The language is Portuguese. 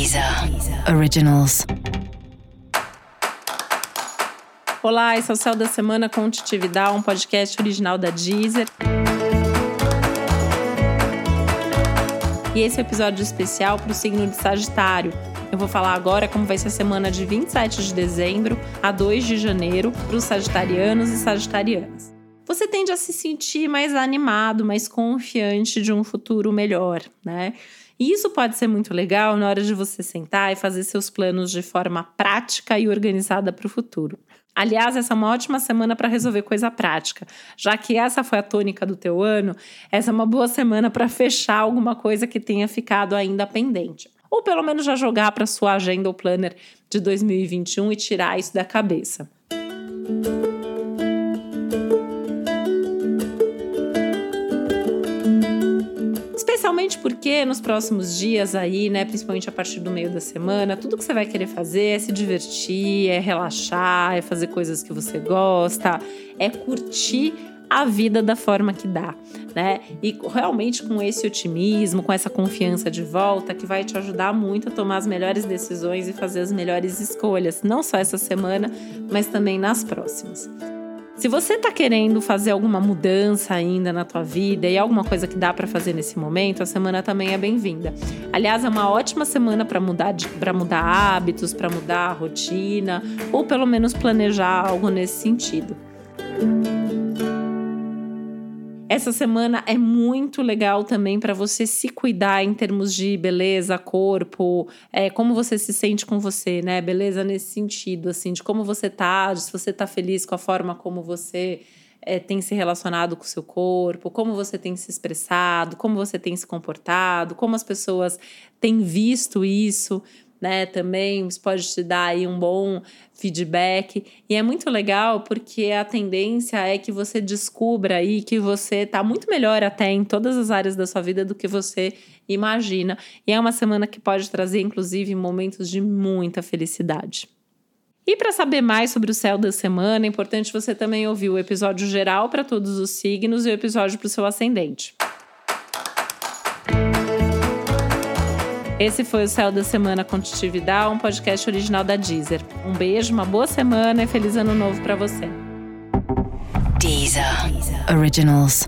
Deezer Originals. Olá, esse é o Céu da Semana com Titividade, um podcast original da Deezer. E esse é um episódio especial para o signo de Sagitário. Eu vou falar agora como vai ser a semana de 27 de dezembro a 2 de janeiro para os sagitarianos e sagitarianas. Você tende a se sentir mais animado, mais confiante de um futuro melhor, né? E isso pode ser muito legal na hora de você sentar e fazer seus planos de forma prática e organizada para o futuro. Aliás, essa é uma ótima semana para resolver coisa prática. Já que essa foi a tônica do teu ano, essa é uma boa semana para fechar alguma coisa que tenha ficado ainda pendente. Ou pelo menos já jogar para sua agenda ou planner de 2021 e tirar isso da cabeça. Especialmente porque nos próximos dias aí, né, principalmente a partir do meio da semana, tudo que você vai querer fazer é se divertir, é relaxar, é fazer coisas que você gosta, é curtir a vida da forma que dá, né? E realmente com esse otimismo, com essa confiança de volta, que vai te ajudar muito a tomar as melhores decisões e fazer as melhores escolhas, não só essa semana, mas também nas próximas. Se você está querendo fazer alguma mudança ainda na tua vida e alguma coisa que dá para fazer nesse momento, a semana também é bem-vinda. Aliás, é uma ótima semana para mudar, para mudar hábitos, para mudar a rotina ou pelo menos planejar algo nesse sentido. Essa semana é muito legal também para você se cuidar em termos de beleza, corpo, é, como você se sente com você, né? Beleza nesse sentido, assim, de como você tá, de se você tá feliz com a forma como você é, tem se relacionado com o seu corpo, como você tem se expressado, como você tem se comportado, como as pessoas têm visto isso né? Também pode te dar aí um bom feedback. E é muito legal porque a tendência é que você descubra aí que você está muito melhor até em todas as áreas da sua vida do que você imagina. E é uma semana que pode trazer, inclusive, momentos de muita felicidade. E para saber mais sobre o céu da semana, é importante você também ouvir o episódio geral para todos os signos e o episódio para o seu ascendente. Esse foi o Céu da Semana com um podcast original da Deezer. Um beijo, uma boa semana e feliz ano novo para você. Deezer. Originals.